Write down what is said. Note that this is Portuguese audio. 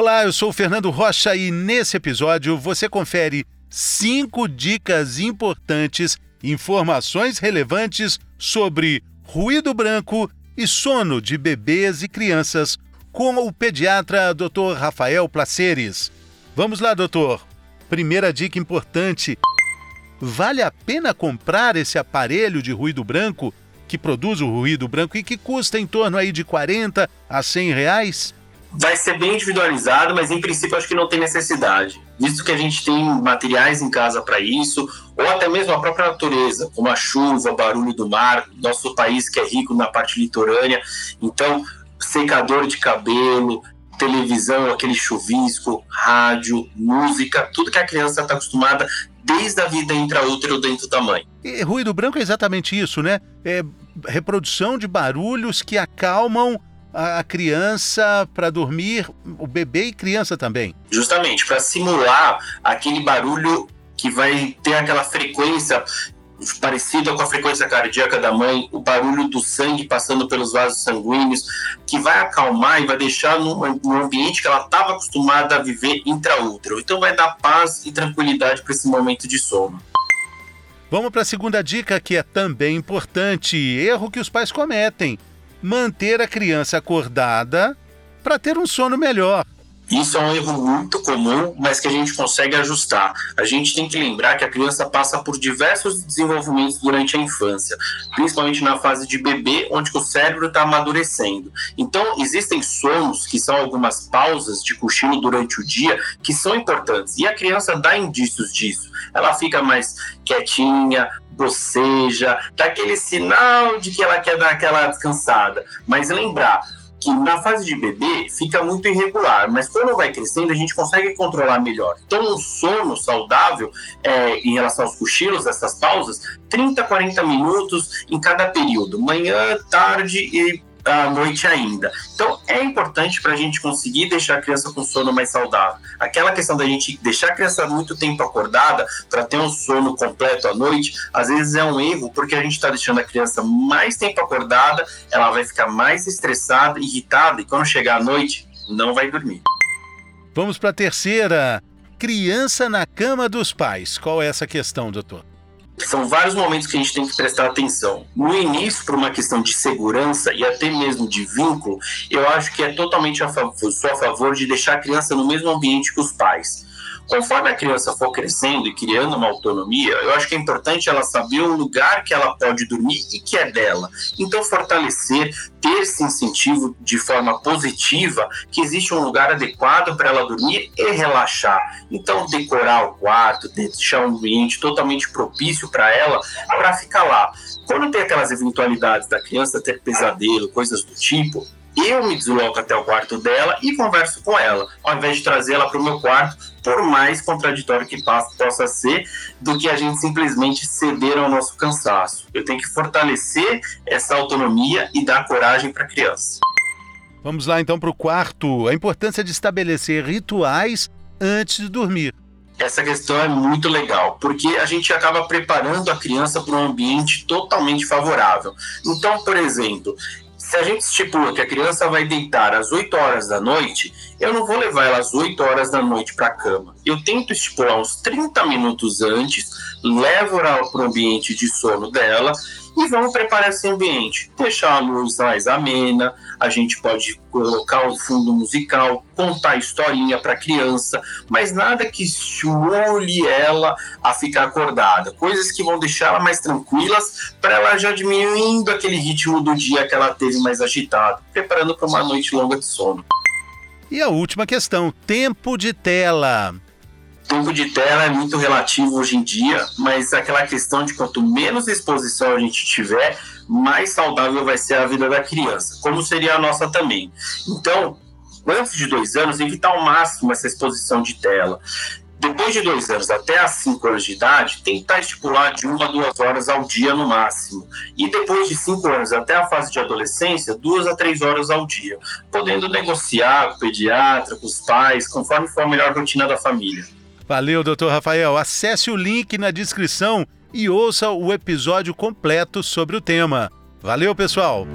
Olá, eu sou o Fernando Rocha e nesse episódio você confere cinco dicas importantes, informações relevantes sobre ruído branco e sono de bebês e crianças com o pediatra Dr. Rafael Placeres. Vamos lá, doutor. Primeira dica importante: vale a pena comprar esse aparelho de ruído branco que produz o ruído branco e que custa em torno aí de 40 a 100 reais? Vai ser bem individualizado, mas em princípio acho que não tem necessidade, visto que a gente tem materiais em casa para isso, ou até mesmo a própria natureza, como a chuva, barulho do mar, nosso país que é rico na parte litorânea, então secador de cabelo, televisão, aquele chuvisco, rádio, música, tudo que a criança está acostumada desde a vida intraútero dentro da mãe. E ruído branco é exatamente isso, né? É reprodução de barulhos que acalmam a criança para dormir, o bebê e criança também. Justamente, para simular aquele barulho que vai ter aquela frequência parecida com a frequência cardíaca da mãe, o barulho do sangue passando pelos vasos sanguíneos, que vai acalmar e vai deixar num, ambiente que ela estava acostumada a viver intraútero. Então vai dar paz e tranquilidade para esse momento de sono. Vamos para a segunda dica que é também importante, erro que os pais cometem manter a criança acordada para ter um sono melhor. Isso é um erro muito comum, mas que a gente consegue ajustar. A gente tem que lembrar que a criança passa por diversos desenvolvimentos durante a infância, principalmente na fase de bebê, onde o cérebro está amadurecendo. Então, existem sonos, que são algumas pausas de cochilo durante o dia, que são importantes. E a criança dá indícios disso. Ela fica mais quietinha, boceja, dá aquele sinal de que ela quer dar aquela descansada. Mas lembrar, que na fase de bebê fica muito irregular, mas quando vai crescendo a gente consegue controlar melhor. Então, um sono saudável é, em relação aos cochilos, essas pausas, 30, 40 minutos em cada período, manhã, tarde e à noite ainda. Então é importante para a gente conseguir deixar a criança com sono mais saudável. Aquela questão da gente deixar a criança muito tempo acordada para ter um sono completo à noite, às vezes é um erro, porque a gente está deixando a criança mais tempo acordada, ela vai ficar mais estressada, irritada, e quando chegar à noite, não vai dormir. Vamos para a terceira. Criança na cama dos pais. Qual é essa questão, doutor? São vários momentos que a gente tem que prestar atenção. No início, por uma questão de segurança e até mesmo de vínculo, eu acho que é totalmente a favor, sou a favor de deixar a criança no mesmo ambiente que os pais. Conforme a criança for crescendo e criando uma autonomia, eu acho que é importante ela saber o lugar que ela pode dormir e que é dela. Então, fortalecer, ter esse incentivo de forma positiva, que existe um lugar adequado para ela dormir e relaxar. Então, decorar o quarto, deixar um ambiente totalmente propício para ela, para ficar lá. Quando tem aquelas eventualidades da criança ter pesadelo, coisas do tipo, eu me desloco até o quarto dela e converso com ela, ao invés de trazê-la para o meu quarto, por mais contraditório que possa ser, do que a gente simplesmente ceder ao nosso cansaço. Eu tenho que fortalecer essa autonomia e dar coragem para a criança. Vamos lá então para o quarto: a importância de estabelecer rituais antes de dormir essa questão é muito legal, porque a gente acaba preparando a criança para um ambiente totalmente favorável. Então, por exemplo, se a gente estipula que a criança vai deitar às 8 horas da noite, eu não vou levar ela às 8 horas da noite para a cama. Eu tento estipular uns 30 minutos antes, levo ela para o ambiente de sono dela e vamos preparar esse ambiente. Deixar a luz mais amena, a gente pode colocar um fundo musical, contar historinha para a criança, mas nada que estimule ela a ficar acordada. Coisas que vão deixar ela mais tranquilas, para ela já diminuindo aquele ritmo do dia que ela teve mais agitado, preparando para uma noite longa de sono. E a última questão: tempo de tela tempo de tela é muito relativo hoje em dia, mas aquela questão de quanto menos exposição a gente tiver, mais saudável vai ser a vida da criança, como seria a nossa também. Então, antes de dois anos, evitar ao máximo essa exposição de tela. Depois de dois anos até as cinco anos de idade, tentar estipular de uma a duas horas ao dia no máximo. E depois de cinco anos até a fase de adolescência, duas a três horas ao dia, podendo negociar com o pediatra, com os pais, conforme for a melhor rotina da família. Valeu, doutor Rafael. Acesse o link na descrição e ouça o episódio completo sobre o tema. Valeu, pessoal!